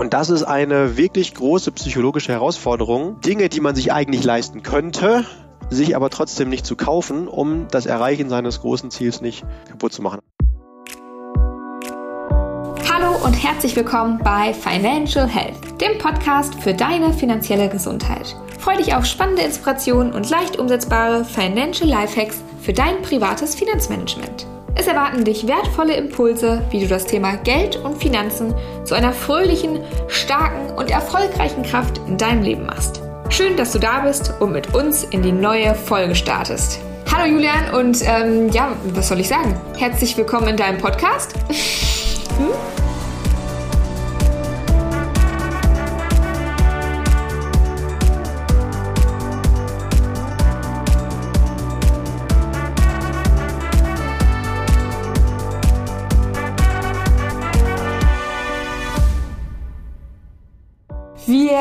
Und das ist eine wirklich große psychologische Herausforderung. Dinge, die man sich eigentlich leisten könnte, sich aber trotzdem nicht zu kaufen, um das Erreichen seines großen Ziels nicht kaputt zu machen. Hallo und herzlich willkommen bei Financial Health, dem Podcast für deine finanzielle Gesundheit. Freue dich auf spannende Inspirationen und leicht umsetzbare Financial Lifehacks für dein privates Finanzmanagement. Es erwarten dich wertvolle Impulse, wie du das Thema Geld und Finanzen zu einer fröhlichen, starken und erfolgreichen Kraft in deinem Leben machst. Schön, dass du da bist und mit uns in die neue Folge startest. Hallo Julian und ähm, ja, was soll ich sagen? Herzlich willkommen in deinem Podcast. hm?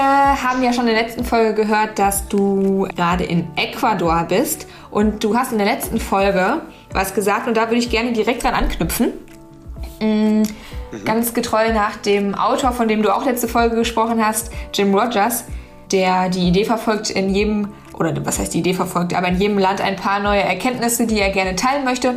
Haben ja schon in der letzten Folge gehört, dass du gerade in Ecuador bist und du hast in der letzten Folge was gesagt und da würde ich gerne direkt dran anknüpfen. Mhm. Ganz getreu nach dem Autor, von dem du auch letzte Folge gesprochen hast, Jim Rogers, der die Idee verfolgt, in jedem, oder was heißt die Idee verfolgt, aber in jedem Land ein paar neue Erkenntnisse, die er gerne teilen möchte.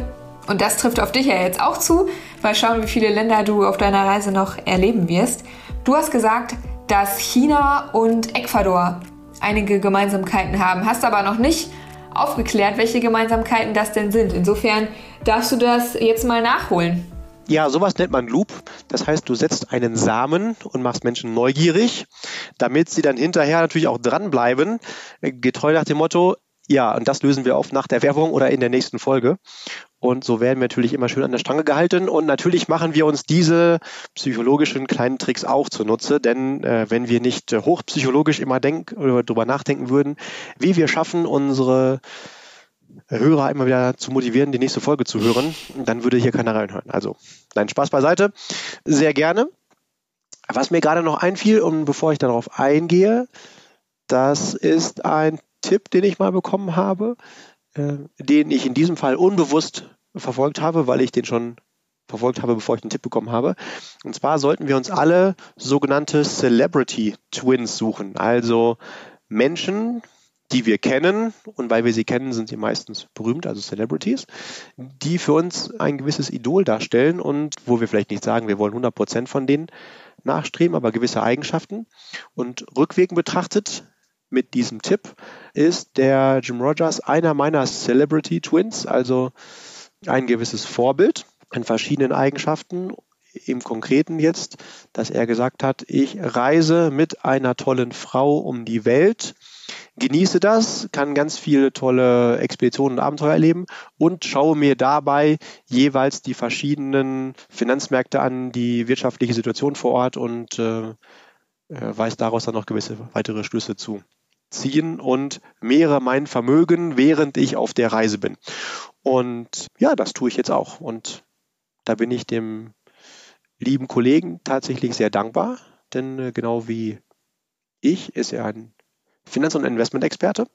Und das trifft auf dich ja jetzt auch zu. Mal schauen, wie viele Länder du auf deiner Reise noch erleben wirst. Du hast gesagt, dass China und Ecuador einige Gemeinsamkeiten haben, hast aber noch nicht aufgeklärt, welche Gemeinsamkeiten das denn sind. Insofern darfst du das jetzt mal nachholen. Ja, sowas nennt man Loop. Das heißt, du setzt einen Samen und machst Menschen neugierig, damit sie dann hinterher natürlich auch dranbleiben, getreu nach dem Motto, ja, und das lösen wir auf nach der Werbung oder in der nächsten Folge. Und so werden wir natürlich immer schön an der Stange gehalten. Und natürlich machen wir uns diese psychologischen kleinen Tricks auch zunutze, denn äh, wenn wir nicht äh, hochpsychologisch immer darüber nachdenken würden, wie wir schaffen, unsere Hörer immer wieder zu motivieren, die nächste Folge zu hören, dann würde hier keiner reinhören. Also, nein, Spaß beiseite. Sehr gerne. Was mir gerade noch einfiel, und bevor ich darauf eingehe, das ist ein Tipp, den ich mal bekommen habe äh, den ich in diesem Fall unbewusst verfolgt habe, weil ich den schon verfolgt habe, bevor ich den Tipp bekommen habe. Und zwar sollten wir uns alle sogenannte Celebrity Twins suchen, also Menschen, die wir kennen und weil wir sie kennen, sind sie meistens berühmt, also Celebrities, die für uns ein gewisses Idol darstellen und wo wir vielleicht nicht sagen, wir wollen 100 Prozent von denen nachstreben, aber gewisse Eigenschaften. Und rückwirkend betrachtet mit diesem Tipp ist der Jim Rogers einer meiner Celebrity Twins, also ein gewisses Vorbild in verschiedenen Eigenschaften. Im Konkreten jetzt, dass er gesagt hat, ich reise mit einer tollen Frau um die Welt, genieße das, kann ganz viele tolle Expeditionen und Abenteuer erleben und schaue mir dabei jeweils die verschiedenen Finanzmärkte an, die wirtschaftliche Situation vor Ort und äh, äh weiß daraus dann noch gewisse weitere Schlüsse zu ziehen und mehre mein Vermögen, während ich auf der Reise bin. Und ja, das tue ich jetzt auch. Und da bin ich dem lieben Kollegen tatsächlich sehr dankbar, denn äh, genau wie ich ist er ein Finanz- und Investment-Experte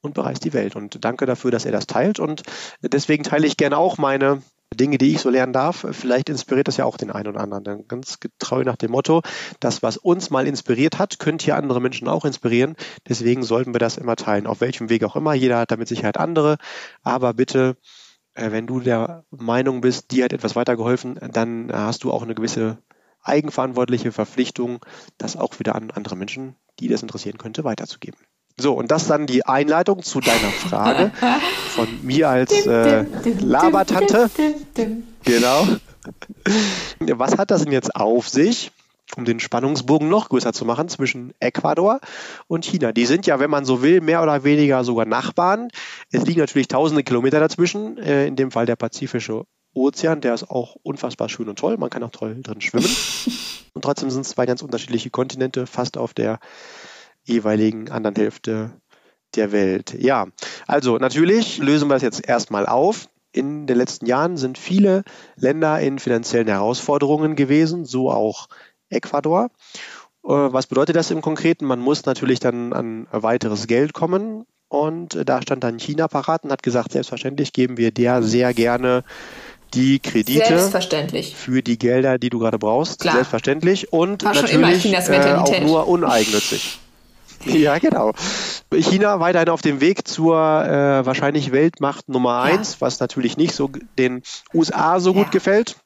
und bereist die Welt. Und danke dafür, dass er das teilt. Und deswegen teile ich gerne auch meine Dinge, die ich so lernen darf. Vielleicht inspiriert das ja auch den einen oder anderen. Dann ganz getreu nach dem Motto, das, was uns mal inspiriert hat, könnte hier andere Menschen auch inspirieren. Deswegen sollten wir das immer teilen, auf welchem Weg auch immer. Jeder hat damit Sicherheit andere. Aber bitte, äh, wenn du der Meinung bist, dir hat etwas weitergeholfen, dann hast du auch eine gewisse eigenverantwortliche Verpflichtung, das auch wieder an andere Menschen, die das interessieren könnte, weiterzugeben. So, und das dann die Einleitung zu deiner Frage von mir als äh, Labertante. Genau. Was hat das denn jetzt auf sich, um den Spannungsbogen noch größer zu machen zwischen Ecuador und China? Die sind ja, wenn man so will, mehr oder weniger sogar Nachbarn. Es liegen natürlich tausende Kilometer dazwischen, äh, in dem Fall der Pazifische Ozean, der ist auch unfassbar schön und toll. Man kann auch toll drin schwimmen. Und trotzdem sind es zwei ganz unterschiedliche Kontinente, fast auf der jeweiligen anderen Hälfte der Welt. Ja, also natürlich lösen wir das jetzt erstmal auf. In den letzten Jahren sind viele Länder in finanziellen Herausforderungen gewesen, so auch Ecuador. Äh, was bedeutet das im Konkreten? Man muss natürlich dann an weiteres Geld kommen. Und da stand dann China parat und hat gesagt, selbstverständlich geben wir der sehr gerne die Kredite Selbstverständlich. für die Gelder, die du gerade brauchst. Klar. Selbstverständlich und War schon immer natürlich äh, auch nur uneigennützig. Ja, genau. China weiterhin auf dem Weg zur äh, wahrscheinlich Weltmacht Nummer Ja. eins, was natürlich nicht so den USA so gut Ja. gefällt.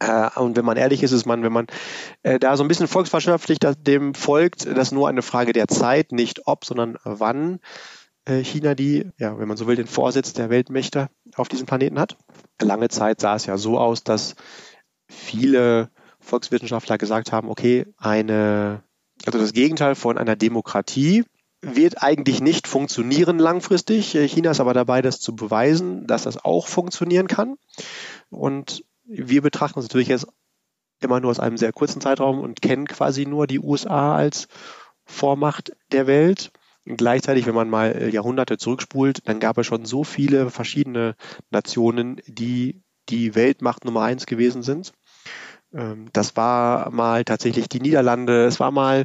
Äh, und wenn man ehrlich ist, ist man, wenn man äh, da so ein bisschen volkswirtschaftlich dem folgt, das nur eine Frage der Zeit, nicht ob, sondern wann äh, China die, ja, wenn man so will, den Vorsitz der Weltmächte auf diesem Planeten hat. Lange Zeit sah es ja so aus, dass viele Volkswissenschaftler gesagt haben, okay, eine, also das Gegenteil von einer Demokratie wird eigentlich nicht funktionieren langfristig. China ist aber dabei, das zu beweisen, dass das auch funktionieren kann. Und wir betrachten uns natürlich jetzt immer nur aus einem sehr kurzen Zeitraum und kennen quasi nur die USA als Vormacht der Welt. Gleichzeitig, wenn man mal äh, Jahrhunderte zurückspult, dann gab es schon so viele verschiedene Nationen, die die Weltmacht Nummer eins gewesen sind. Ähm, Das war mal tatsächlich die Niederlande, es war mal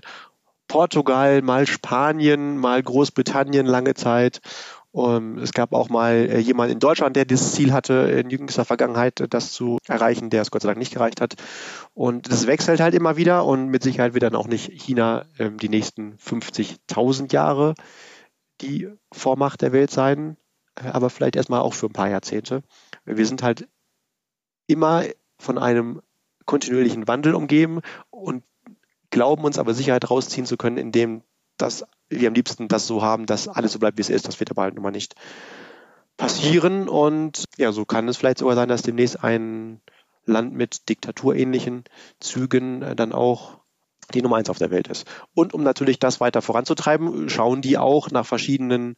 Portugal, mal Spanien, mal Großbritannien lange Zeit. Um, es gab auch mal äh, jemanden in Deutschland, der dieses Ziel hatte, in jüngster Vergangenheit äh, das zu erreichen, der es Gott sei Dank nicht gereicht hat. Und das wechselt halt immer wieder und mit Sicherheit wird dann auch nicht China ähm, die nächsten 50.000 Jahre die Vormacht der Welt sein, äh, aber vielleicht erstmal auch für ein paar Jahrzehnte. Wir sind halt immer von einem kontinuierlichen Wandel umgeben und glauben uns aber Sicherheit rausziehen zu können, indem das wir am liebsten das so haben, dass alles so bleibt, wie es ist. Das wird aber halt nun mal nicht passieren. Und ja, so kann es vielleicht sogar sein, dass demnächst ein Land mit diktaturähnlichen Zügen äh, dann auch die Nummer eins auf der Welt ist. Und um natürlich das weiter voranzutreiben, schauen die auch nach verschiedenen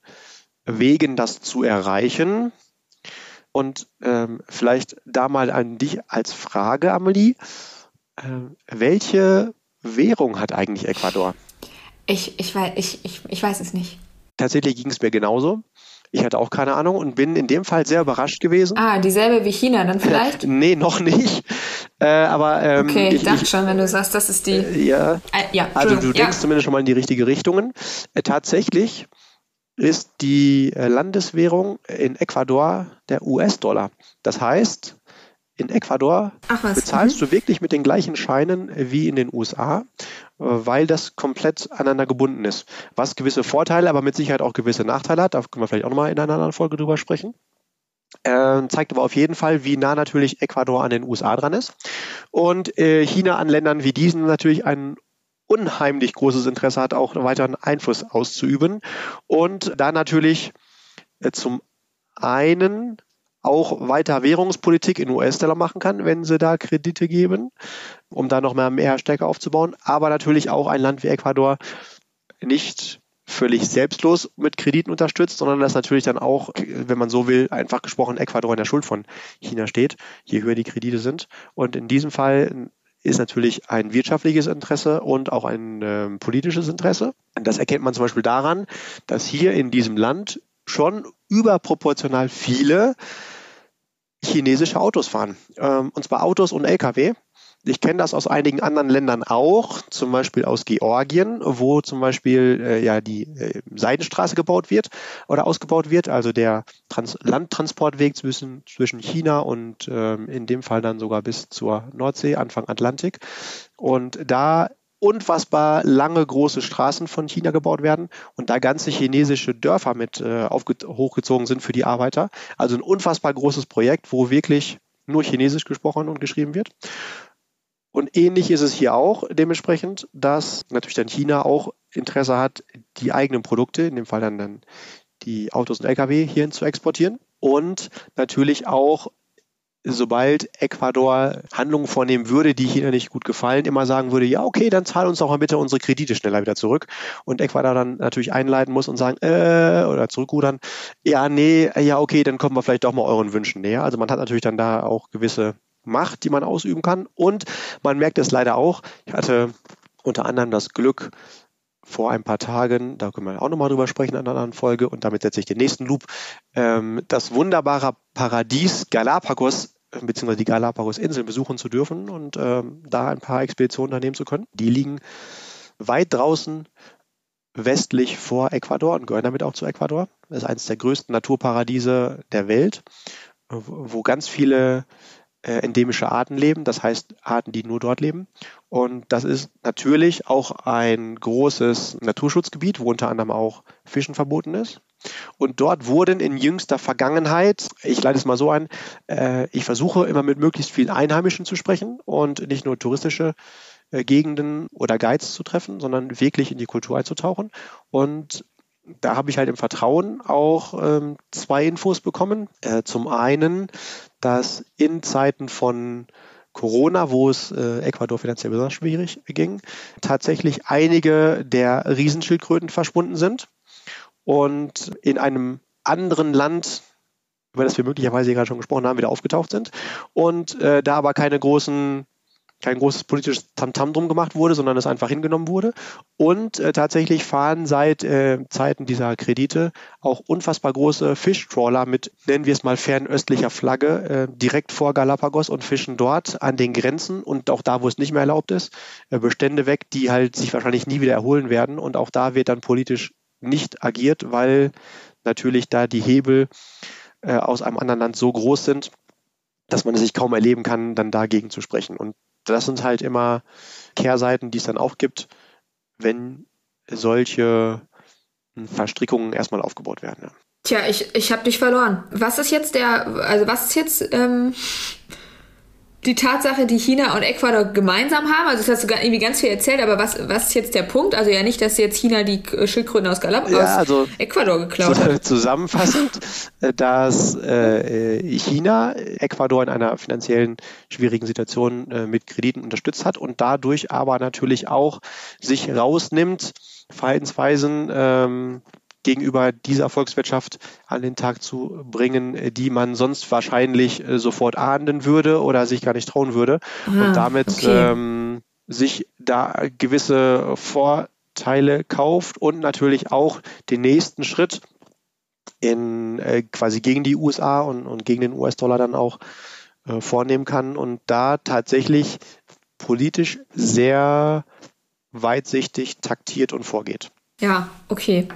Wegen, das zu erreichen. Und ähm, vielleicht da mal an dich als Frage, Amelie. Äh, welche Währung hat eigentlich Ecuador? Ich, ich, weiß, ich, ich, ich weiß es nicht. Tatsächlich ging es mir genauso. Ich hatte auch keine Ahnung und bin in dem Fall sehr überrascht gewesen. Ah, dieselbe wie China dann vielleicht? nee, noch nicht. Äh, aber ähm, Okay, ich, ich, dachte ich, schon, wenn du sagst, das ist die. ja, Äh, ja, also du Entschuldigung. denkst zumindest schon mal in die richtige Richtung. Äh, tatsächlich ist die äh, Landeswährung in Ecuador der US-Dollar. Das heißt, in Ecuador Ach bezahlst du wirklich mit den gleichen Scheinen wie in den USA, äh, weil das komplett aneinander gebunden ist. Was gewisse Vorteile, aber mit Sicherheit auch gewisse Nachteile hat. Da können wir vielleicht auch nochmal in einer anderen Folge drüber sprechen. Ähm, zeigt aber auf jeden Fall, wie nah natürlich Ecuador an den USA dran ist. Und äh, China an Ländern wie diesen natürlich ein unheimlich großes Interesse hat, auch weiteren Einfluss auszuüben. Und da natürlich äh, zum einen auch weiter Währungspolitik in US-Dollar machen kann, wenn sie da Kredite geben, um da noch mehr, stärker aufzubauen. Aber natürlich auch ein Land wie Ecuador nicht völlig selbstlos mit Krediten unterstützt, sondern das natürlich dann auch, wenn man so will, einfach gesprochen Ecuador in der Schuld von China steht, je höher die Kredite sind. Und in diesem Fall ist natürlich ein wirtschaftliches Interesse und auch ein ähm, politisches Interesse. Das erkennt man zum Beispiel daran, dass hier in diesem Land schon überproportional viele chinesische Autos fahren. Ähm, und zwar Autos und Lkw. Ich kenne das aus einigen anderen Ländern auch, zum Beispiel aus Georgien, wo zum Beispiel äh, ja die äh, Seidenstraße gebaut wird oder ausgebaut wird, also der Trans Landtransportweg zwischen, zwischen China und ähm, in dem Fall dann sogar bis zur Nordsee, Anfang Atlantik. Und da unfassbar lange große Straßen von China gebaut werden und da ganze chinesische Dörfer mit äh, hochgezogen sind für die Arbeiter. Also ein unfassbar großes Projekt, wo wirklich nur Chinesisch gesprochen und geschrieben wird. Und ähnlich ist es hier auch dementsprechend, dass natürlich dann China auch Interesse hat, die eigenen Produkte, in dem Fall dann, dann die Autos und Lkw hierhin zu exportieren. Und natürlich auch, sobald Ecuador Handlungen vornehmen würde, die China nicht gut gefallen, immer sagen würde, ja, okay, dann zahl uns doch mal bitte unsere Kredite schneller wieder zurück. Und Ecuador dann natürlich einleiten muss und sagen, äh, oder zurückrudern, ja, nee, ja, okay, dann kommen wir vielleicht doch mal euren Wünschen näher. Also man hat natürlich dann da auch gewisse Macht, die man ausüben kann. Und man merkt es leider auch. Ich hatte unter anderem das Glück, vor ein paar Tagen, da können wir auch nochmal drüber sprechen in einer anderen Folge, und damit setze ich den nächsten Loop, ähm, das wunderbare Paradies Galapagos beziehungsweise die Galapagos-Inseln besuchen zu dürfen und ähm, da ein paar Expeditionen unternehmen zu können. Die liegen weit draußen westlich vor Ecuador und gehören damit auch zu Ecuador. Das ist eines der größten Naturparadiese der Welt wo ganz viele äh, endemische Arten leben, das heißt Arten, die nur dort leben. Und das ist natürlich auch ein großes Naturschutzgebiet, wo unter anderem auch Fischen verboten ist. Und dort wurden in jüngster Vergangenheit, ich leite es mal so ein, äh, ich versuche immer mit möglichst vielen Einheimischen zu sprechen und nicht nur touristische äh, Gegenden oder Guides zu treffen, sondern wirklich in die Kultur einzutauchen. Und da habe ich halt im Vertrauen auch ähm, zwei Infos bekommen. Äh, zum einen, dass in Zeiten von Corona, wo es äh, Ecuador finanziell besonders schwierig ging, tatsächlich einige der Riesenschildkröten verschwunden sind und in einem anderen Land, über das wir möglicherweise gerade schon gesprochen haben, wieder aufgetaucht sind und äh, da aber keine großen kein großes politisches Tamtam drum gemacht wurde, sondern es einfach hingenommen wurde. Und äh, tatsächlich fahren seit äh, Zeiten dieser Kredite auch unfassbar große Fischtrawler mit, nennen wir es mal fernöstlicher Flagge, äh, direkt vor Galapagos und fischen dort an den Grenzen und auch da, wo es nicht mehr erlaubt ist, äh, Bestände weg, die halt sich wahrscheinlich nie wieder erholen werden. Und auch da wird dann politisch nicht agiert, weil natürlich da die Hebel äh, aus einem anderen Land so groß sind, dass man es sich kaum erleben kann, dann dagegen zu sprechen. Und das sind halt immer Kehrseiten, die es dann auch gibt, wenn solche Verstrickungen erstmal aufgebaut werden. Ja. Tja, ich, ich habe dich verloren. Was ist jetzt der, also was ist jetzt ähm, die Tatsache, die China und Ecuador gemeinsam haben? Also das hast du irgendwie ganz viel erzählt, aber was, was ist jetzt der Punkt? Also ja nicht, dass jetzt China die Schildkröten aus Galapagos, ja, also Ecuador geklaut hat. Zusammenfassend, äh, dass äh, China Ecuador in einer finanziellen schwierigen Situation äh, mit Krediten unterstützt hat und dadurch aber natürlich auch sich rausnimmt, Verhaltensweisen ähm, gegenüber dieser Volkswirtschaft an den Tag zu bringen, äh, die man sonst wahrscheinlich äh, sofort ahnden würde oder sich gar nicht trauen würde. Ah, und damit okay. ähm, sich da gewisse Vorteile kauft und natürlich auch den nächsten Schritt in äh, quasi gegen die USA und, und gegen den US-Dollar dann auch äh, vornehmen kann und da tatsächlich politisch sehr weitsichtig taktiert und vorgeht. Ja, okay.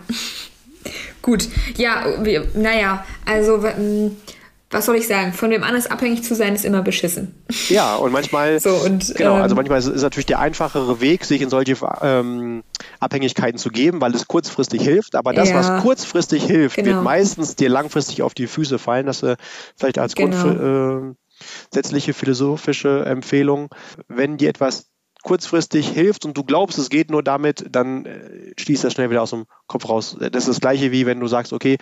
Gut, ja, wir, naja, also was soll ich sagen? Von wem anders abhängig zu sein, ist immer beschissen. Ja, und manchmal, so, und, genau, also ähm, also manchmal ist, ist natürlich der einfachere Weg, sich in solche ähm, Abhängigkeiten zu geben, weil es kurzfristig hilft. Aber das, ja, was kurzfristig hilft, genau. wird meistens dir langfristig auf die Füße fallen. Das äh, vielleicht als genau. grundsätzliche äh, philosophische Empfehlung. Wenn dir etwas kurzfristig hilft und du glaubst, es geht nur damit, dann äh, schließt das schnell wieder aus dem Kopf raus. Das ist das gleiche wie wenn du sagst, okay,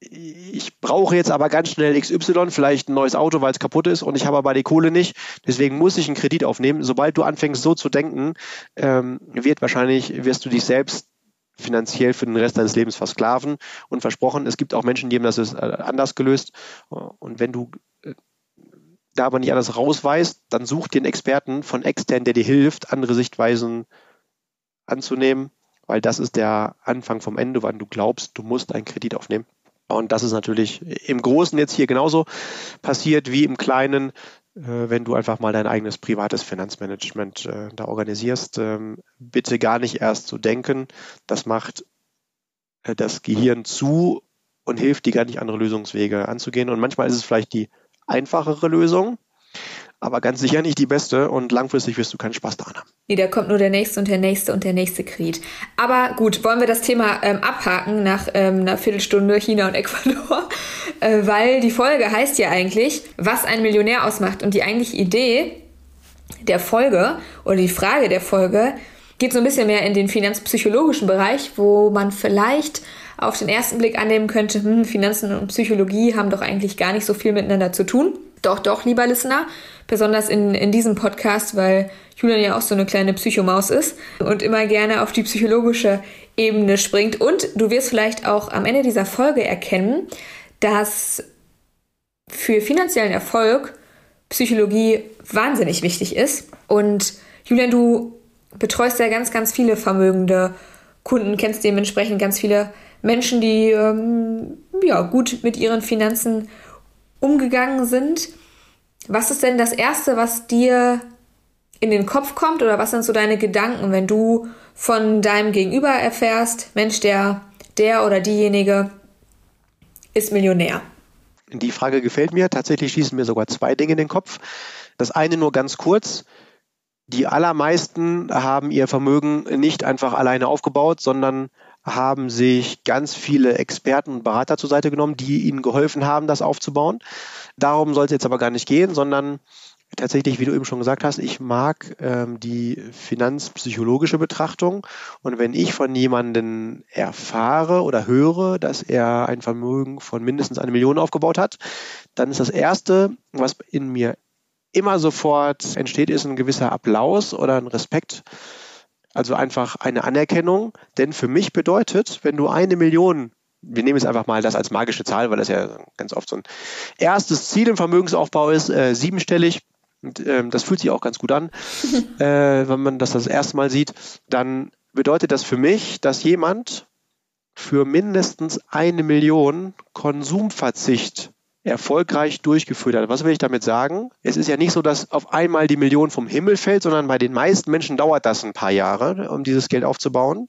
ich brauche jetzt aber ganz schnell XY, vielleicht ein neues Auto, weil es kaputt ist und ich habe aber die Kohle nicht. Deswegen muss ich einen Kredit aufnehmen. Sobald du anfängst so zu denken, ähm, wird wahrscheinlich, wirst du dich selbst finanziell für den Rest deines Lebens versklaven und versprochen, es gibt auch Menschen, die haben das äh, anders gelöst. Und wenn du äh, da aber nicht alles rausweist, dann such einen Experten von extern, der dir hilft, andere Sichtweisen anzunehmen, weil das ist der Anfang vom Ende, wann du glaubst, du musst einen Kredit aufnehmen. Und das ist natürlich im Großen jetzt hier genauso passiert wie im Kleinen, äh, wenn du einfach mal dein eigenes privates Finanzmanagement äh, da organisierst. Ähm, bitte gar nicht erst zu denken, das macht äh, das Gehirn zu und hilft dir gar nicht andere Lösungswege anzugehen. Und manchmal ist es vielleicht die einfachere Lösung, aber ganz sicher nicht die beste und langfristig wirst du keinen Spaß daran haben. Nee, da kommt nur der nächste und der nächste und der nächste Krieg. Aber gut, wollen wir das Thema ähm, abhaken nach ähm, einer Viertelstunde China und Ecuador, äh, weil die Folge heißt ja eigentlich, was ein Millionär ausmacht und die eigentliche Idee der Folge oder die Frage der Folge geht so ein bisschen mehr in den finanzpsychologischen Bereich, wo man vielleicht auf den ersten Blick annehmen könnte, hm, Finanzen und Psychologie haben doch eigentlich gar nicht so viel miteinander zu tun. Doch, doch, lieber Listener, besonders in, in diesem Podcast, weil Julian ja auch so eine kleine Psychomaus ist und immer gerne auf die psychologische Ebene springt. Und du wirst vielleicht auch am Ende dieser Folge erkennen, dass für finanziellen Erfolg Psychologie wahnsinnig wichtig ist. Und Julian, du betreust ja ganz, ganz viele vermögende Kunden, kennst dementsprechend ganz viele Menschen, die ähm, ja, gut mit ihren Finanzen umgegangen sind. Was ist denn das Erste, was dir in den Kopf kommt oder was sind so deine Gedanken, wenn du von deinem Gegenüber erfährst, Mensch, der, der oder diejenige ist Millionär? Die Frage gefällt mir. Tatsächlich schießen mir sogar zwei Dinge in den Kopf. Das eine nur ganz kurz. Die allermeisten haben ihr Vermögen nicht einfach alleine aufgebaut, sondern haben sich ganz viele Experten und Berater zur Seite genommen, die ihnen geholfen haben, das aufzubauen. Darum soll es jetzt aber gar nicht gehen, sondern tatsächlich, wie du eben schon gesagt hast, ich mag ähm, die finanzpsychologische Betrachtung. Und wenn ich von jemandem erfahre oder höre, dass er ein Vermögen von mindestens eine Million aufgebaut hat, dann ist das Erste, was in mir immer sofort entsteht, ist ein gewisser Applaus oder ein Respekt. Also einfach eine Anerkennung. Denn für mich bedeutet, wenn du eine Million wir nehmen jetzt einfach mal das als magische Zahl, weil das ja ganz oft so ein erstes Ziel im Vermögensaufbau ist, äh, siebenstellig. Und, ähm, das fühlt sich auch ganz gut an, äh, wenn man das das erste Mal sieht. Dann bedeutet das für mich, dass jemand für mindestens eine Million Konsumverzicht erfolgreich durchgeführt hat. Was will ich damit sagen? Es ist ja nicht so, dass auf einmal die Million vom Himmel fällt, sondern bei den meisten Menschen dauert das ein paar Jahre, um dieses Geld aufzubauen.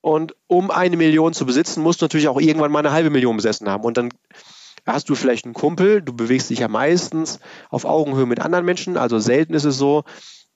Und um eine Million zu besitzen, musst du natürlich auch irgendwann mal eine halbe Million besessen haben. Und dann hast du vielleicht einen Kumpel, du bewegst dich ja meistens auf Augenhöhe mit anderen Menschen. Also selten ist es so,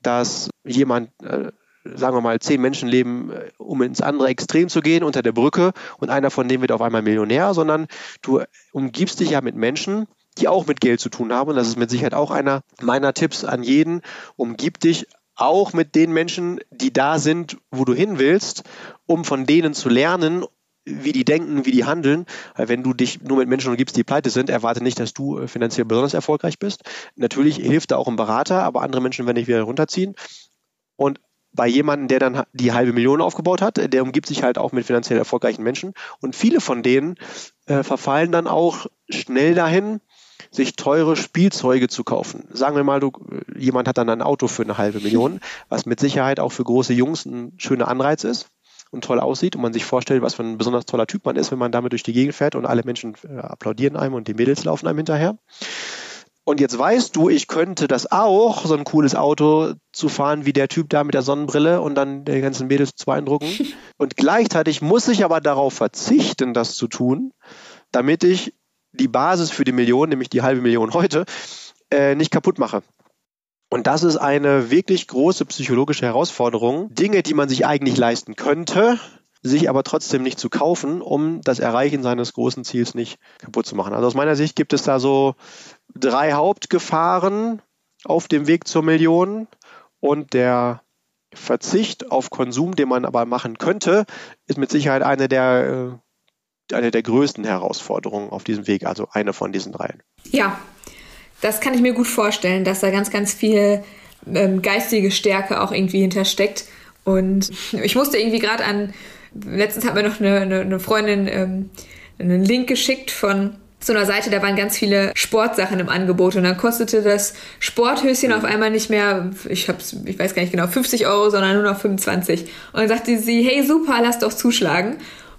dass jemand äh, sagen wir mal, zehn Menschen leben, äh, um ins andere Extrem zu gehen, unter der Brücke und einer von denen wird auf einmal Millionär, sondern du umgibst dich ja mit Menschen, die auch mit Geld zu tun haben. Und das ist mit Sicherheit auch einer meiner Tipps an jeden. Umgib dich auch mit den Menschen, die da sind, wo du hin willst, um von denen zu lernen, wie die denken, wie die handeln. Wenn du dich nur mit Menschen umgibst, die pleite sind, erwarte nicht, dass du äh, finanziell besonders erfolgreich bist. Natürlich hilft da auch ein Berater, aber andere Menschen werden dich wieder runterziehen. Und bei jemandem, der dann die halbe Million aufgebaut hat, der umgibt sich halt auch mit finanziell erfolgreichen Menschen. Und viele von denen äh, verfallen dann auch schnell dahin, sich teure Spielzeuge zu kaufen. Sagen wir mal, du, jemand hat dann ein Auto für eine halbe Million, was mit Sicherheit auch für große Jungs ein schöner Anreiz ist und toll aussieht und man sich vorstellt, was für ein besonders toller Typ man ist, wenn man damit durch die Gegend fährt und alle Menschen äh, applaudieren einem und die Mädels laufen einem hinterher. Und jetzt weißt du, ich könnte das auch, so ein cooles Auto zu fahren wie der Typ da mit der Sonnenbrille und dann die ganzen Mädels zu beeindrucken. Und gleichzeitig muss ich aber darauf verzichten, das zu tun, damit ich die Basis für die Million, nämlich die halbe Million heute, äh, nicht kaputt mache. Und das ist eine wirklich große psychologische Herausforderung. Dinge, die man sich eigentlich leisten könnte, sich aber trotzdem nicht zu kaufen, um das Erreichen seines großen Ziels nicht kaputt zu machen. Also aus meiner Sicht gibt es da so drei Hauptgefahren auf dem Weg zur Million und der Verzicht auf Konsum, den man aber machen könnte, ist mit Sicherheit eine der, äh, eine der größten Herausforderungen auf diesem Weg, also eine von diesen dreien. Ja, das kann ich mir gut vorstellen, dass da ganz, ganz viel ähm, geistige Stärke auch irgendwie hintersteckt. Und ich musste irgendwie gerade an letztens hat mir noch eine, eine, eine Freundin ähm, einen Link geschickt von so einer Seite, da waren ganz viele Sportsachen im Angebot und dann kostete das Sporthöschen auf einmal nicht mehr, ich hab's, ich weiß gar nicht genau, 50 Euro, sondern nur noch 25. Und dann sagte sie, hey super, lass doch zuschlagen.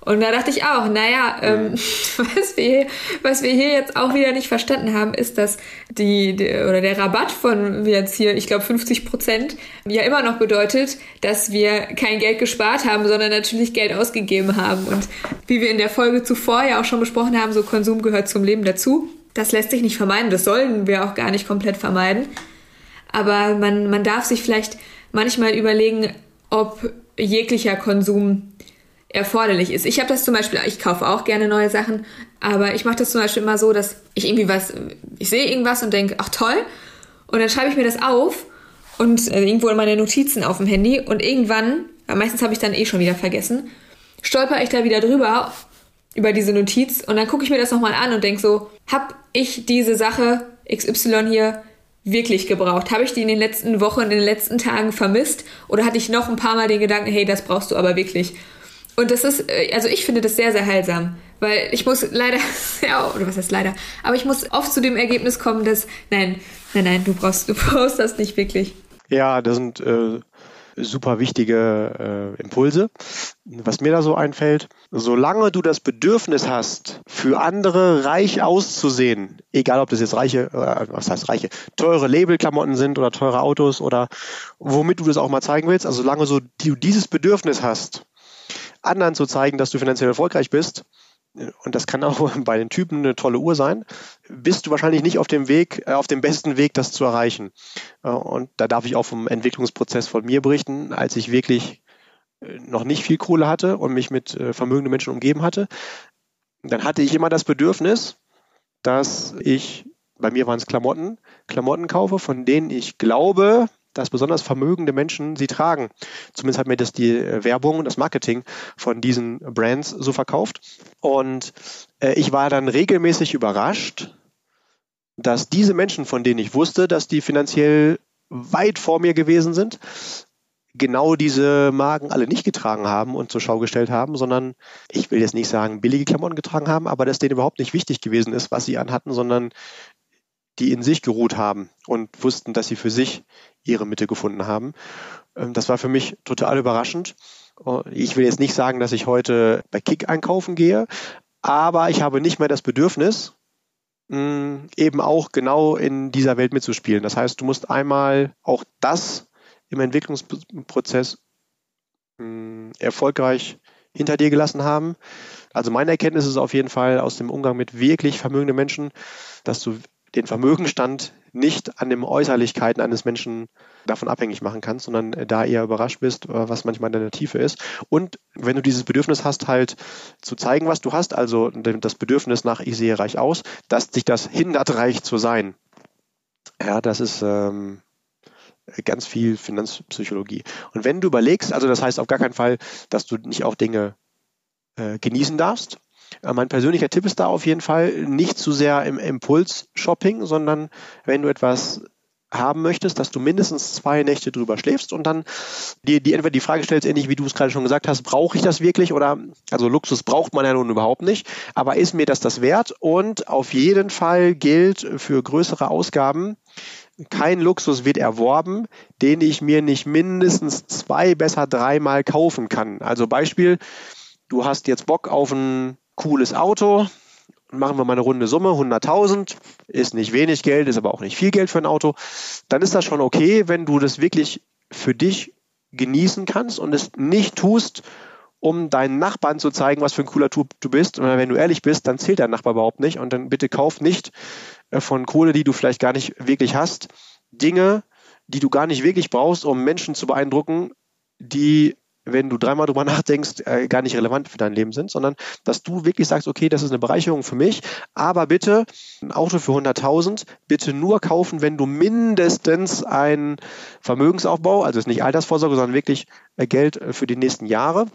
Und da dachte ich auch, naja, ähm, was, wir, was wir hier jetzt auch wieder nicht verstanden haben, ist, dass die, die oder der Rabatt von jetzt hier, ich glaube 50 Prozent, ja immer noch bedeutet, dass wir kein Geld gespart haben, sondern natürlich Geld ausgegeben haben. Und wie wir in der Folge zuvor ja auch schon besprochen haben, so Konsum gehört zum Leben dazu. Das lässt sich nicht vermeiden, das sollen wir auch gar nicht komplett vermeiden. Aber man, man darf sich vielleicht manchmal überlegen, ob jeglicher Konsum erforderlich ist. Ich habe das zum Beispiel, ich kaufe auch gerne neue Sachen, aber ich mache das zum Beispiel immer so, dass ich irgendwie was, ich sehe irgendwas und denke, ach toll, und dann schreibe ich mir das auf und äh, irgendwo in meine Notizen auf dem Handy und irgendwann, weil meistens habe ich dann eh schon wieder vergessen, stolper ich da wieder drüber über diese Notiz und dann gucke ich mir das nochmal an und denke so, habe ich diese Sache XY hier wirklich gebraucht? Habe ich die in den letzten Wochen, in den letzten Tagen vermisst? Oder hatte ich noch ein paar Mal den Gedanken, hey, das brauchst du aber wirklich? Und das ist, äh, also ich finde das sehr, sehr heilsam. Weil ich muss leider, ja, oder was heißt leider, aber ich muss oft zu dem Ergebnis kommen, dass, nein, nein, nein, du brauchst, du brauchst das nicht wirklich. Ja, das sind äh, super wichtige äh, Impulse. Was mir da so einfällt, solange du das Bedürfnis hast, für andere reich auszusehen, egal ob das jetzt reiche, äh, was heißt reiche, teure Labelklamotten sind oder teure Autos oder womit du das auch mal zeigen willst, also solange so du dieses Bedürfnis hast, anderen zu zeigen, dass du finanziell erfolgreich bist, und das kann auch bei den Typen eine tolle Uhr sein, bist du wahrscheinlich nicht auf dem Weg, äh, auf dem besten Weg, das zu erreichen. Äh, und da darf ich auch vom Entwicklungsprozess von mir berichten, als ich wirklich äh, noch nicht viel Kohle hatte und mich mit vermögenden Menschen umgeben hatte. Dann hatte ich immer das Bedürfnis, dass ich, bei mir waren es Klamotten, Klamotten kaufe, von denen ich glaube, dass besonders vermögende Menschen sie tragen. Zumindest hat mir das die äh, Werbung und das Marketing von diesen Brands so verkauft. Und äh, ich war dann regelmäßig überrascht, dass diese Menschen, von denen ich wusste, dass die finanziell weit vor mir gewesen sind, genau diese Marken alle nicht getragen haben und zur Schau gestellt haben, sondern ich will jetzt nicht sagen billige Klamotten getragen haben, aber dass denen überhaupt nicht wichtig gewesen ist, was sie anhatten, sondern die in sich geruht haben und wussten, dass sie für sich ihre Mitte gefunden haben. Ähm, das war für mich total überraschend. Oh, ich will jetzt nicht sagen, dass ich heute bei Kick einkaufen gehe, aber ich habe nicht mehr das Bedürfnis, eben auch genau in dieser Welt mitzuspielen. Das heißt, du musst einmal auch das im Entwicklungsprozess erfolgreich hinter dir gelassen haben. Also meine Erkenntnis ist auf jeden Fall aus dem Umgang mit wirklich vermögenden Menschen, dass du den Vermögenstand nicht an den Äußerlichkeiten eines Menschen davon abhängig machen kannst, sondern da eher überrascht bist, äh, was manchmal in der Tiefe ist. Und wenn du dieses Bedürfnis hast, halt zu zeigen, was du hast, also das Bedürfnis nach ich sehe reich aus, dass dich das hindert, reich zu sein. Ja, das ist ähm, ganz viel Finanzpsychologie. Und wenn du überlegst, also das heißt auf gar keinen Fall, dass du nicht auch Dinge äh, genießen darfst, mein persönlicher Tipp ist da auf jeden Fall nicht zu sehr im Impuls-Shopping, sondern wenn du etwas haben möchtest, dass du mindestens zwei Nächte drüber schläfst und dann dir die entweder die Frage stellst, ähnlich wie du es gerade schon gesagt hast, brauche ich das wirklich oder also Luxus braucht man ja nun überhaupt nicht, aber ist mir das das wert? Und auf jeden Fall gilt für größere Ausgaben, kein Luxus wird erworben, den ich mir nicht mindestens zwei, besser dreimal kaufen kann. Also Beispiel, du hast jetzt Bock auf ein cooles Auto, machen wir mal eine runde Summe, 100.000, ist nicht wenig Geld, ist aber auch nicht viel Geld für ein Auto, dann ist das schon okay, wenn du das wirklich für dich genießen kannst und es nicht tust, um deinen Nachbarn zu zeigen, was für ein cooler Typ du bist. Und wenn du ehrlich bist, dann zählt dein Nachbar überhaupt nicht. Und dann bitte kauf nicht äh, von Kohle, die du vielleicht gar nicht wirklich hast, Dinge, die du gar nicht wirklich brauchst, um Menschen zu beeindrucken, die wenn du dreimal drüber nachdenkst, äh, gar nicht relevant für dein Leben sind, sondern dass du wirklich sagst, okay, das ist eine Bereicherung für mich, aber bitte ein Auto für 100.000, bitte nur kaufen, wenn du mindestens einen Vermögensaufbau, also ist nicht Altersvorsorge, sondern wirklich äh, Geld äh, für die nächsten Jahre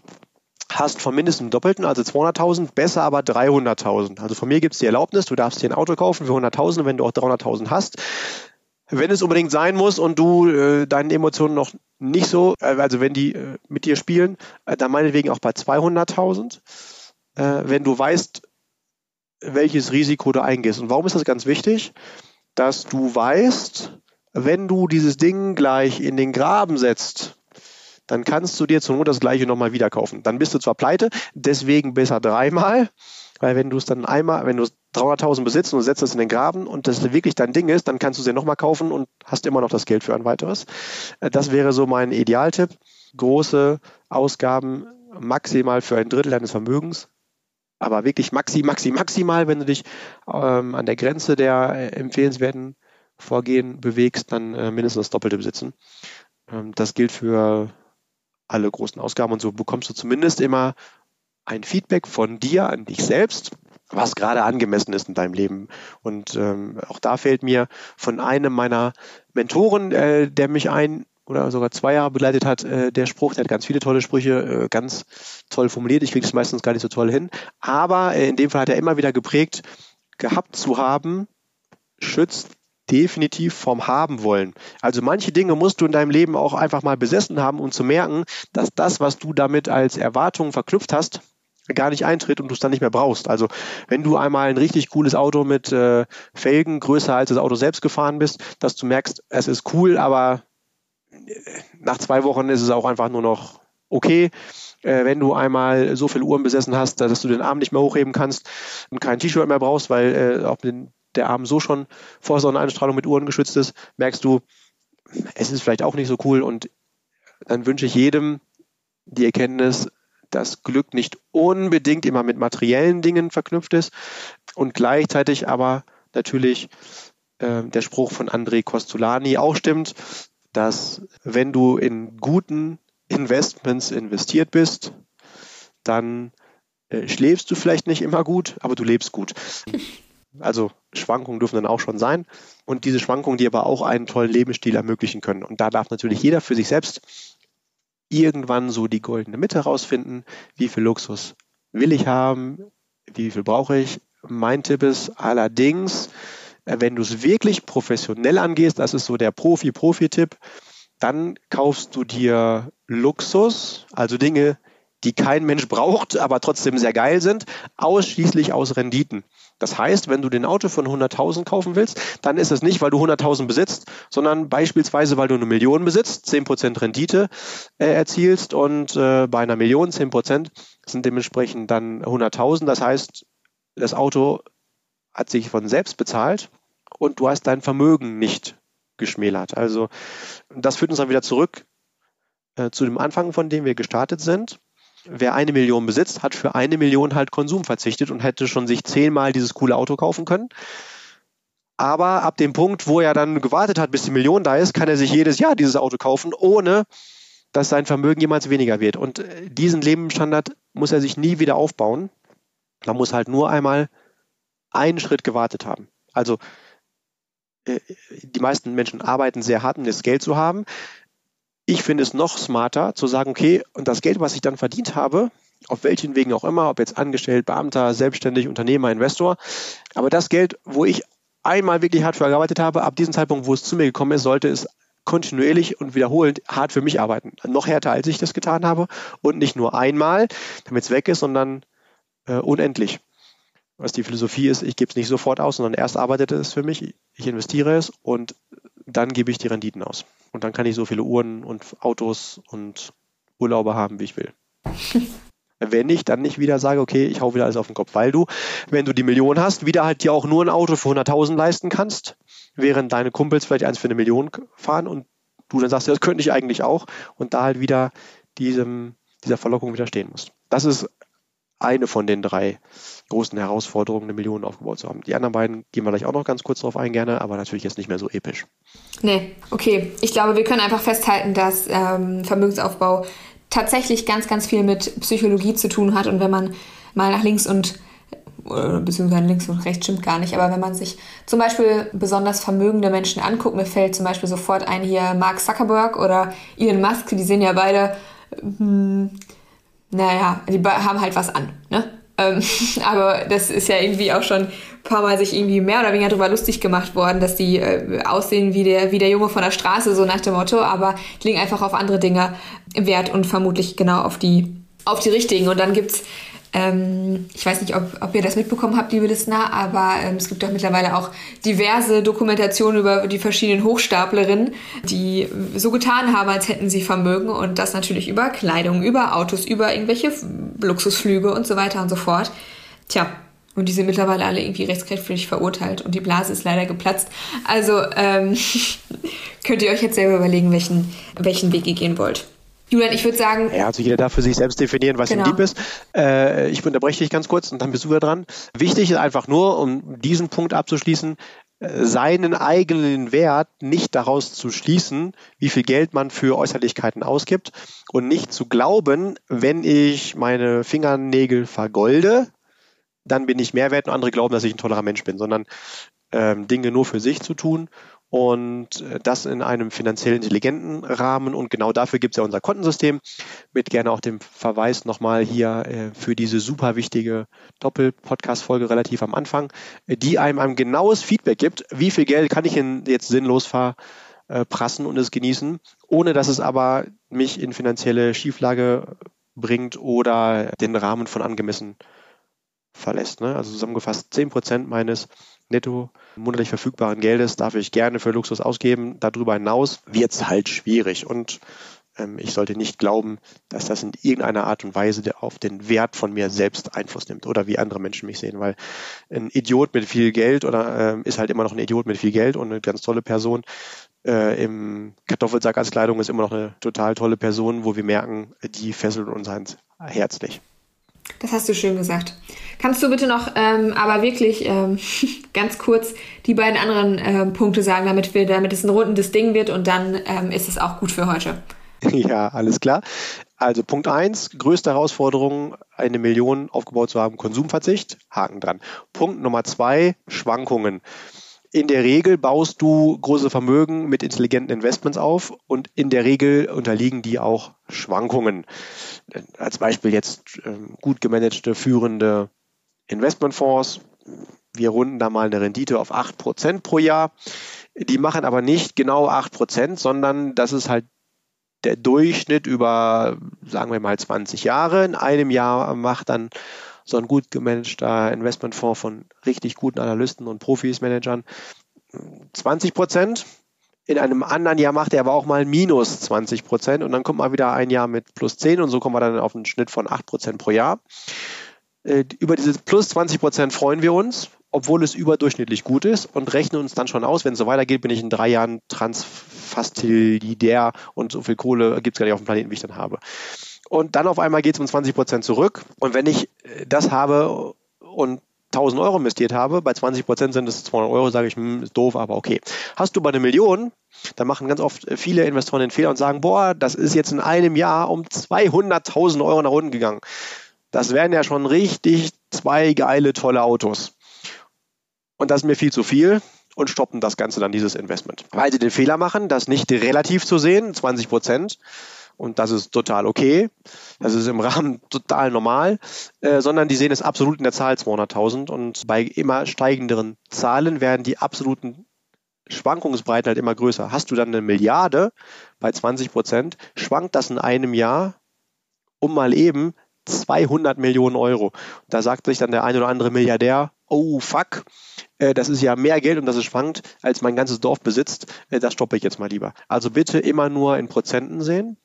hast von mindestens Doppelten, also 200.000, besser aber 300.000. Also von mir gibt es die Erlaubnis, du darfst dir ein Auto kaufen für 100.000, wenn du auch 300.000 hast. Wenn es unbedingt sein muss und du äh, deinen Emotionen noch nicht so, äh, also wenn die äh, mit dir spielen, äh, dann meinetwegen auch bei 200.000, wenn du weißt, welches Risiko du eingehst. Und warum ist das ganz wichtig? Dass du weißt, wenn du dieses Ding gleich in den Graben setzt, dann kannst du dir zur Not das gleiche nochmal wieder kaufen. Dann bist du zwar pleite, deswegen besser dreimal, weil wenn du es dann einmal, wenn du 300.000 besitzt und setzt das in den Graben und das wirklich dein Ding ist, dann kannst du sie nochmal kaufen und hast immer noch das Geld für ein weiteres. Äh, das wäre so mein Idealtipp. Große Ausgaben maximal für ein Drittel deines Vermögens. Aber wirklich maxi, maxi, maximal, wenn du dich ähm, an der Grenze der äh, empfehlenswerten Vorgehen bewegst, dann äh, mindestens das Doppelte besitzen. Ähm, das gilt für alle großen Ausgaben und so bekommst du zumindest immer ein Feedback von dir an dich selbst, was gerade angemessen ist in deinem Leben. Und ähm, auch da fällt mir von einem meiner Mentoren, äh, der mich ein oder sogar zwei Jahre begleitet hat, äh, der Spruch, der hat ganz viele tolle Sprüche, äh, ganz toll formuliert. Ich kriege es meistens gar nicht so toll hin. Aber äh, in dem Fall hat er immer wieder geprägt, gehabt zu haben, schützt definitiv vom Haben wollen. Also manche Dinge musst du in deinem Leben auch einfach mal besessen haben, um zu merken, dass das, was du damit als Erwartung verknüpft hast, gar nicht eintritt und du es dann nicht mehr brauchst. Also wenn du einmal ein richtig cooles Auto mit äh, Felgen größer als das Auto selbst gefahren bist, dass du merkst, es ist cool, aber äh, nach zwei Wochen ist es auch einfach nur noch okay. Äh, wenn du einmal so viele Uhren besessen hast, dass du den Arm nicht mehr hochheben kannst und kein T-Shirt mehr brauchst, weil äh, auch den, der Arm so schon vor Sonneneinstrahlung mit Uhren geschützt ist, merkst du, es ist vielleicht auch nicht so cool und dann wünsche ich jedem die Erkenntnis, das Glück nicht unbedingt immer mit materiellen Dingen verknüpft ist und gleichzeitig aber natürlich äh, der Spruch von André Costolani auch stimmt, dass wenn du in guten Investments investiert bist, dann äh, schläfst du vielleicht nicht immer gut, aber du lebst gut. Also Schwankungen dürfen dann auch schon sein. Und diese Schwankungen, die aber auch einen tollen Lebensstil ermöglichen können. Und da darf natürlich jeder für sich selbst irgendwann so die goldene Mitte herausfinden. Wie viel Luxus will ich haben? Wie viel brauche ich? Mein Tipp ist allerdings, äh, wenn du es wirklich professionell angehst, das ist so der Profi-Profi-Tipp, dann kaufst du dir Luxus, also Dinge, die kein Mensch braucht, aber trotzdem sehr geil sind, ausschließlich aus Renditen. Das heißt, wenn du den Auto von 100.000 kaufen willst, dann ist es nicht, weil du 100.000 besitzt, sondern beispielsweise, weil du eine Million besitzt, 10% Rendite äh, erzielst und äh, bei einer Million 10% sind dementsprechend dann 100.000. Das heißt, das Auto hat sich von selbst bezahlt und du hast dein Vermögen nicht geschmälert. Also das führt uns dann wieder zurück äh, zu dem Anfang, von dem wir gestartet sind. Wer eine Million besitzt, hat für eine Million halt Konsum verzichtet und hätte schon sich zehnmal dieses coole Auto kaufen können. Aber ab dem Punkt, wo er dann gewartet hat, bis die Million da ist, kann er sich jedes Jahr dieses Auto kaufen, ohne dass sein Vermögen jemals weniger wird. Und äh, diesen Lebensstandard muss er sich nie wieder aufbauen. Man muss halt nur einmal einen Schritt gewartet haben. Also äh, die meisten Menschen arbeiten sehr hart, um das Geld zu haben. Ich finde es noch smarter zu sagen, okay, und das Geld, was ich dann verdient habe, auf welchen Wegen auch immer, ob jetzt angestellt, Beamter, selbstständig, Unternehmer, Investor, aber das Geld, wo ich einmal wirklich hart für gearbeitet habe, ab diesem Zeitpunkt, wo es zu mir gekommen ist, sollte es kontinuierlich und wiederholend hart für mich arbeiten. Noch härter, als ich das getan habe und nicht nur einmal, damit es weg ist, sondern äh, unendlich was die Philosophie ist, ich gebe es nicht sofort aus, sondern erst arbeitet es für mich, ich investiere es und dann gebe ich die Renditen aus. Und dann kann ich so viele Uhren und Autos und Urlaube haben, wie ich will. wenn ich dann nicht wieder sage, okay, ich hau wieder alles auf den Kopf, weil du, wenn du die Million hast, wieder halt dir auch nur ein Auto für 100.000 leisten kannst, während deine Kumpels vielleicht eins für eine Million fahren und du dann sagst, das könnte ich eigentlich auch und da halt wieder diesem, dieser Verlockung widerstehen musst. Das ist eine von den drei großen Herausforderungen, eine Million aufgebaut zu haben. Die anderen beiden gehen wir gleich auch noch ganz kurz drauf ein, gerne, aber natürlich jetzt nicht mehr so episch. Nee, okay. Ich glaube, wir können einfach festhalten, dass ähm, Vermögensaufbau tatsächlich ganz, ganz viel mit Psychologie zu tun hat. Und wenn man mal nach links und beziehungsweise links und rechts stimmt gar nicht, aber wenn man sich zum Beispiel besonders vermögende Menschen anguckt, mir fällt zum Beispiel sofort ein hier Mark Zuckerberg oder Elon Musk, die sehen ja beide, hm, naja, die haben halt was an, ne? Ähm, aber das ist ja irgendwie auch schon ein paar Mal sich irgendwie mehr oder weniger darüber lustig gemacht worden, dass die äh, aussehen wie der, wie der Junge von der Straße, so nach dem Motto, aber die legen einfach auf andere Dinge Wert und vermutlich genau auf die, auf die richtigen. Und dann gibt's ähm, ich weiß nicht, ob, ob ihr das mitbekommen habt, liebe Listener, aber ähm, es gibt doch mittlerweile auch diverse Dokumentationen über die verschiedenen Hochstaplerinnen, die so getan haben, als hätten sie Vermögen und das natürlich über Kleidung, über Autos, über irgendwelche Luxusflüge und so weiter und so fort. Tja, und die sind mittlerweile alle irgendwie rechtskräftig verurteilt und die Blase ist leider geplatzt. Also ähm, könnt ihr euch jetzt selber überlegen, welchen, welchen Weg ihr gehen wollt. Julian, ich würde sagen. Ja, also jeder darf für sich selbst definieren, was genau. ihm lieb ist. Äh, ich unterbreche dich ganz kurz und dann bist du wieder dran. Wichtig ist einfach nur, um diesen Punkt abzuschließen, äh, seinen eigenen Wert nicht daraus zu schließen, wie viel Geld man für Äußerlichkeiten ausgibt und nicht zu glauben, wenn ich meine Fingernägel vergolde, dann bin ich mehr wert und andere glauben, dass ich ein toller Mensch bin, sondern ähm, Dinge nur für sich zu tun und äh, das in einem finanziell intelligenten Rahmen. Und genau dafür gibt es ja unser Kontensystem mit gerne auch dem Verweis nochmal hier äh, für diese super wichtige Doppel-Podcast-Folge relativ am Anfang, äh, die einem ein genaues Feedback gibt, wie viel Geld kann ich denn jetzt sinnlos verprassen und es genießen, ohne dass es aber mich in finanzielle Schieflage bringt oder den Rahmen von angemessen verlässt. Ne? Also zusammengefasst 10% meines netto monatlich verfügbaren Geldes darf ich gerne für Luxus ausgeben. Darüber hinaus wird es halt schwierig und ähm, ich sollte nicht glauben, dass das in irgendeiner Art und Weise auf den Wert von mir selbst Einfluss nimmt oder wie andere Menschen mich sehen, weil ein Idiot mit viel Geld oder äh, ist halt immer noch ein Idiot mit viel Geld und eine ganz tolle Person. Äh, Im Kartoffelsack als Kleidung ist immer noch eine total tolle Person, wo wir merken, die fesselt uns herzlich. Das hast du schön gesagt. Kannst du bitte noch ähm, aber wirklich ähm, ganz kurz die beiden anderen äh, Punkte sagen, damit, wir, damit es ein rundes Ding wird und dann ähm, ist es auch gut für heute. Ja, alles klar. Also Punkt 1, größte Herausforderung, eine Million aufgebaut zu haben, Konsumverzicht, Haken dran. Punkt Nummer 2, Schwankungen. In der Regel baust du große Vermögen mit intelligenten Investments auf und in der Regel unterliegen die auch Schwankungen. Als Beispiel jetzt ähm, gut gemanagte, führende Investmentfonds. Wir runden da mal eine Rendite auf 8% pro Jahr. Die machen aber nicht genau 8%, sondern das ist halt der Durchschnitt über, sagen wir mal, 20 Jahre. In einem Jahr macht dann so ein gut gemanagter Investmentfonds von richtig guten Analysten und Profis, Managern 20 Prozent. In einem anderen Jahr macht er aber auch mal minus 20 Prozent und dann kommt mal wieder ein Jahr mit plus 10 und so kommen wir dann auf einen Schnitt von 8 Prozent pro Jahr. Äh, über diese plus 20 Prozent freuen wir uns, obwohl es überdurchschnittlich gut ist und rechnen uns dann schon aus, wenn es so weitergeht, bin ich in drei Jahren transfastilidär und so viel Kohle gibt es gar nicht auf dem Planeten, wie ich dann habe. Und dann auf einmal geht es um 20 Prozent zurück. Und wenn ich äh, das habe und 1000 Euro investiert habe, bei 20 Prozent sind es 200 Euro, sage ich, hm, ist doof, aber okay. Hast du bei einer Million, dann machen ganz oft viele Investoren den Fehler und sagen, boah, das ist jetzt in einem Jahr um 200.000 Euro nach unten gegangen. Das wären ja schon richtig zwei geile, tolle Autos. Und das ist mir viel zu viel und stoppen das Ganze dann, dieses Investment. Weil sie den Fehler machen, das nicht relativ zu sehen, 20 Prozent, und das ist total okay, das ist im Rahmen total normal, äh, sondern die sehen es absolut in der Zahl 200.000 und bei immer steigenderen Zahlen werden die absoluten Schwankungsbreiten halt immer größer. Hast du dann eine Milliarde bei 20 Prozent, schwankt das in einem Jahr um mal eben 200 Millionen Euro. Da sagt sich dann der ein oder andere Milliardär, oh fuck, äh, das ist ja mehr Geld und das ist schwankt, als mein ganzes Dorf besitzt, äh, das stoppe ich jetzt mal lieber. Also bitte immer nur in Prozenten sehen.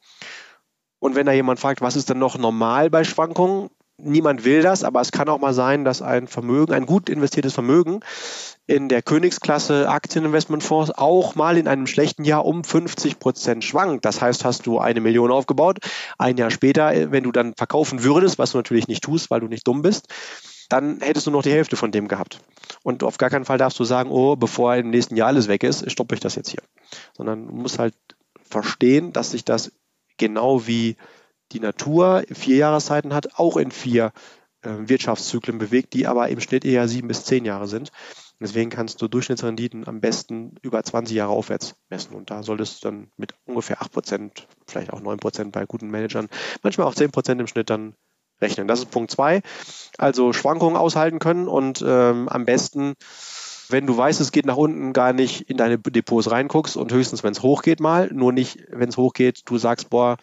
Und wenn da jemand fragt, was ist denn noch normal bei Schwankungen? Niemand will das, aber es kann auch mal sein, dass ein Vermögen, ein gut investiertes Vermögen in der Königsklasse Aktieninvestmentfonds auch mal in einem schlechten Jahr um 50 Prozent schwankt. Das heißt, hast du eine Million aufgebaut, ein Jahr später, wenn du dann verkaufen würdest, was du natürlich nicht tust, weil du nicht dumm bist, dann hättest du noch die Hälfte von dem gehabt. Und auf gar keinen Fall darfst du sagen, oh, bevor im nächsten Jahr alles weg ist, stoppe ich das jetzt hier. Sondern du musst halt verstehen, dass sich das genau wie die Natur vier Jahreszeiten hat, auch in vier äh, Wirtschaftszyklen bewegt, die aber im Schnitt eher sieben bis zehn Jahre sind. Deswegen kannst du Durchschnittsrenditen am besten über 20 Jahre aufwärts messen. Und da solltest du dann mit ungefähr 8%, vielleicht auch 9% bei guten Managern, manchmal auch 10% im Schnitt dann rechnen. Das ist Punkt zwei. Also Schwankungen aushalten können und ähm, am besten wenn du weißt, es geht nach unten, gar nicht in deine Depots reinguckst und höchstens, wenn es hochgeht mal, nur nicht, wenn es hochgeht, du sagst, boah,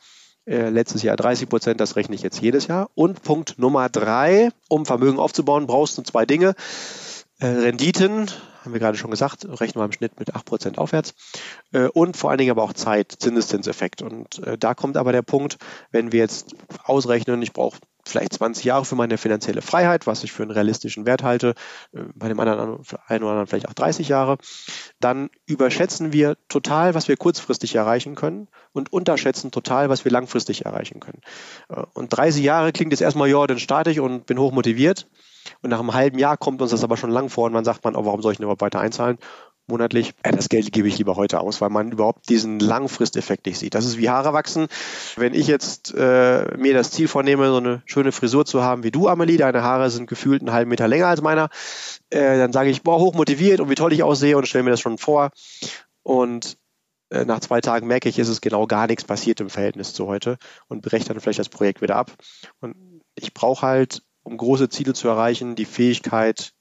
äh, letztes Jahr 30 Prozent, das rechne ich jetzt jedes Jahr. Und Punkt Nummer drei, um Vermögen aufzubauen, brauchst du zwei Dinge. Äh, Renditen, haben wir gerade schon gesagt, rechnen wir im Schnitt mit 8% aufwärts. Äh, und vor allen Dingen aber auch Zeit, Zinseszinseffekt. Und äh, da kommt aber der Punkt, wenn wir jetzt ausrechnen, ich brauche vielleicht 20 Jahre für meine finanzielle Freiheit, was ich für einen realistischen Wert halte, äh, bei dem anderen einen oder anderen vielleicht auch 30 Jahre, dann überschätzen wir total, was wir kurzfristig erreichen können und unterschätzen total, was wir langfristig erreichen können. Äh, und 30 Jahre klingt jetzt erstmal, ja, dann starte ich und bin hoch motiviert. Und nach einem halben Jahr kommt uns das aber schon lang vor und man sagt man, oh, warum soll ich denn überhaupt weiter einzahlen? Monatlich, äh, das Geld gebe ich lieber heute aus, weil man überhaupt diesen Langfristeffekt nicht sieht. Das ist wie Haare wachsen. Wenn ich jetzt äh, mir das Ziel vornehme, so eine schöne Frisur zu haben wie du, Amelie, deine Haare sind gefühlt einen halben Meter länger als meiner, äh, dann sage ich, boah, hoch motiviert und wie toll ich aussehe und stelle mir das schon vor. Und äh, nach zwei Tagen merke ich, ist es genau gar nichts passiert im Verhältnis zu heute und breche dann vielleicht das Projekt wieder ab. Und ich brauche halt, um große Ziele zu erreichen, die Fähigkeit,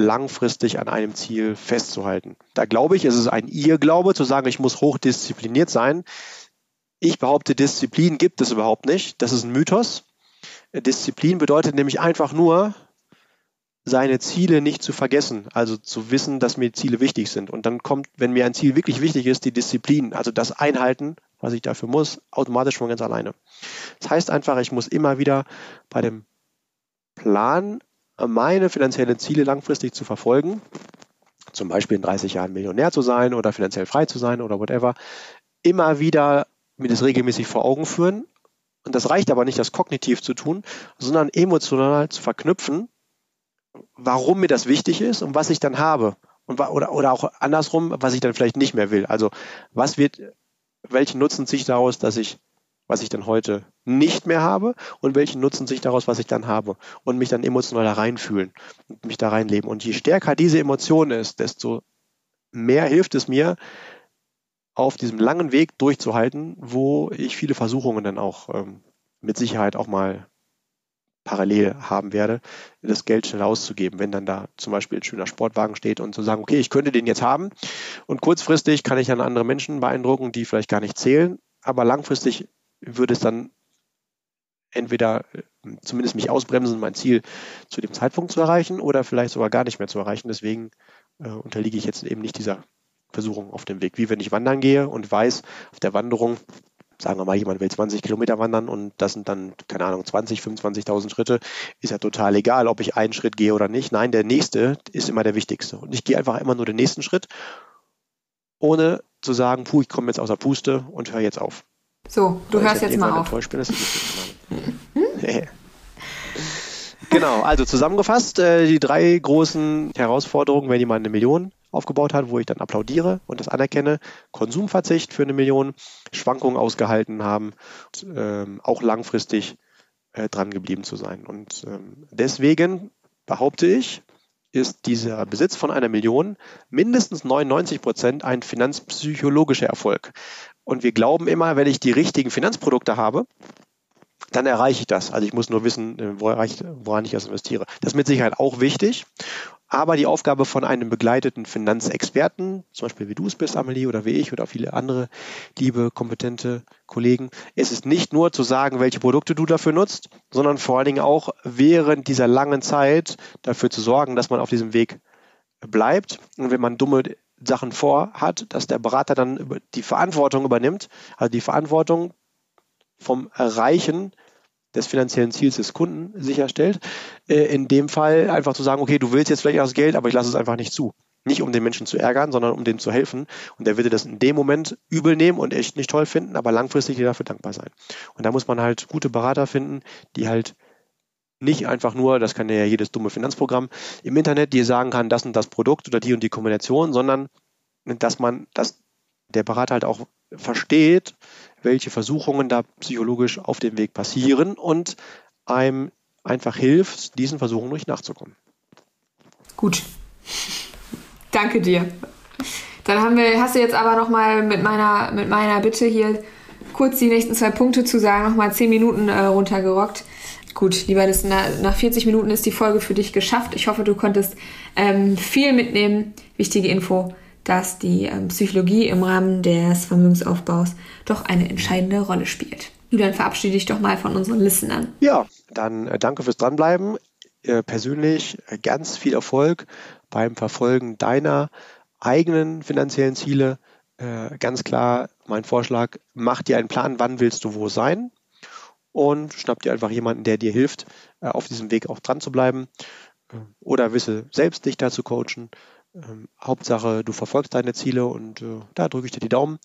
langfristig an einem Ziel festzuhalten. Da glaube ich, es ist ein Irrglaube zu sagen, ich muss hochdiszipliniert sein. Ich behaupte, Disziplin gibt es überhaupt nicht. Das ist ein Mythos. Disziplin bedeutet nämlich einfach nur, seine Ziele nicht zu vergessen, also zu wissen, dass mir Ziele wichtig sind. Und dann kommt, wenn mir ein Ziel wirklich wichtig ist, die Disziplin, also das Einhalten, was ich dafür muss, automatisch von ganz alleine. Das heißt einfach, ich muss immer wieder bei dem Plan meine finanziellen Ziele langfristig zu verfolgen, zum Beispiel in 30 Jahren Millionär zu sein oder finanziell frei zu sein oder whatever, immer wieder mir das regelmäßig vor Augen führen Und das reicht aber nicht, das kognitiv zu tun, sondern emotional zu verknüpfen, warum mir das wichtig ist und was ich dann habe. Und, oder, oder auch andersrum, was ich dann vielleicht nicht mehr will. Also was wird, welchen Nutzen sich daraus, dass ich, was ich dann heute nicht mehr habe und welchen Nutzen sich daraus, was ich dann habe. Und mich dann emotional da reinfühlen und mich da reinleben. Und je stärker diese Emotion ist, desto mehr hilft es mir, auf diesem langen Weg durchzuhalten, wo ich viele Versuchungen dann auch ähm, mit Sicherheit auch mal parallel haben werde, das Geld schnell auszugeben, wenn dann da zum Beispiel ein schöner Sportwagen steht und zu sagen, okay, ich könnte den jetzt haben und kurzfristig kann ich dann andere Menschen beeindrucken, die vielleicht gar nicht zählen, aber langfristig würde es dann entweder äh, zumindest mich ausbremsen, mein Ziel zu dem Zeitpunkt zu erreichen oder vielleicht sogar gar nicht mehr zu erreichen. Deswegen äh, unterliege ich jetzt eben nicht dieser Versuchung auf dem Weg. Wie wenn ich wandern gehe und weiß, auf der Wanderung, sagen wir mal, jemand will 20 Kilometer wandern und das sind dann, keine Ahnung, 20, 25.000 Schritte, ist ja total egal, ob ich einen Schritt gehe oder nicht. Nein, der nächste ist immer der wichtigste. Und ich gehe einfach immer nur den nächsten Schritt, ohne zu sagen, puh, ich komme jetzt aus der Puste und höre jetzt auf. So, du hörst jetzt mal auf. Bin, genau, also zusammengefasst, äh, die drei großen Herausforderungen, wenn jemand eine Million aufgebaut hat, wo ich dann applaudiere und das anerkenne. Konsumverzicht für eine Million, Schwankungen ausgehalten haben, und, ähm, auch langfristig äh, dran geblieben zu sein. Und ähm, deswegen behaupte ich, ist dieser Besitz von einer Million mindestens 99 Prozent ein finanzpsychologischer Erfolg. Und wir glauben immer, wenn ich die richtigen Finanzprodukte habe, dann erreiche ich das. Also ich muss nur wissen, äh, woran ich das investiere. Das ist mit Sicherheit auch wichtig. Aber die Aufgabe von einem begleiteten Finanzexperten, zum Beispiel wie du es bist, Amelie, oder wie ich oder viele andere liebe, kompetente Kollegen, ist es nicht nur zu sagen, welche Produkte du dafür nutzt, sondern vor allen Dingen auch während dieser langen Zeit dafür zu sorgen, dass man auf diesem Weg bleibt. Und wenn man dumme Sachen vorhat, dass der Berater dann die Verantwortung übernimmt, also die Verantwortung vom Erreichen des finanziellen Ziels des Kunden sicherstellt. Äh, in dem Fall einfach zu sagen, okay, du willst jetzt vielleicht das Geld, aber ich lasse es einfach nicht zu. Nicht um den Menschen zu ärgern, sondern um dem zu helfen. Und der würde das in dem Moment übel nehmen und echt nicht toll finden, aber langfristig dir dafür dankbar sein. Und da muss man halt gute Berater finden, die halt nicht einfach nur, das kann ja jedes dumme Finanzprogramm im Internet dir sagen kann, das und das Produkt oder die und die Kombination, sondern dass man, dass der Berater halt auch versteht, welche Versuchungen da psychologisch auf dem Weg passieren und einem einfach hilft, diesen Versuchungen durch nachzukommen. Gut. Danke dir. Dann haben wir, hast du jetzt aber nochmal mit meiner, mit meiner Bitte hier kurz die nächsten zwei Punkte zu sagen, nochmal zehn Minuten äh, runtergerockt. Gut, lieber das, nach 40 Minuten ist die Folge für dich geschafft. Ich hoffe, du konntest ähm, viel mitnehmen. Wichtige Info dass die ähm, Psychologie im Rahmen des Vermögensaufbaus doch eine entscheidende Rolle spielt. Julian, verabschiede dich doch mal von unseren Listenern. Ja, dann äh, danke fürs Dranbleiben. Äh, persönlich äh, ganz viel Erfolg beim Verfolgen deiner eigenen finanziellen Ziele. Äh, ganz klar mein Vorschlag, mach dir einen Plan, wann willst du wo sein und schnapp dir einfach jemanden, der dir hilft, äh, auf diesem Weg auch dran zu bleiben äh, oder wisse selbst dich da zu coachen. Ähm, Hauptsache, du verfolgst deine Ziele und äh, da drücke ich dir die Daumen,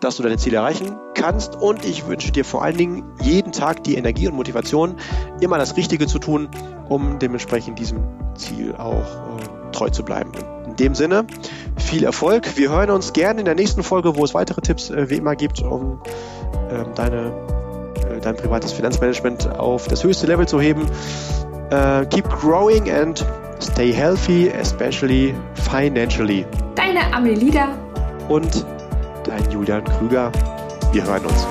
dass du deine Ziele erreichen kannst. Und ich wünsche dir vor allen Dingen jeden Tag die Energie und Motivation, immer das Richtige zu tun, um dementsprechend diesem Ziel auch äh, treu zu bleiben. In dem Sinne, viel Erfolg. Wir hören uns gerne in der nächsten Folge, wo es weitere Tipps äh, wie immer gibt, um ähm, deine, dein privates Finanzmanagement auf das höchste Level zu heben. Uh, keep growing and stay healthy, especially financially. Deine Amelida und dein Julian Krüger. Wir hören uns.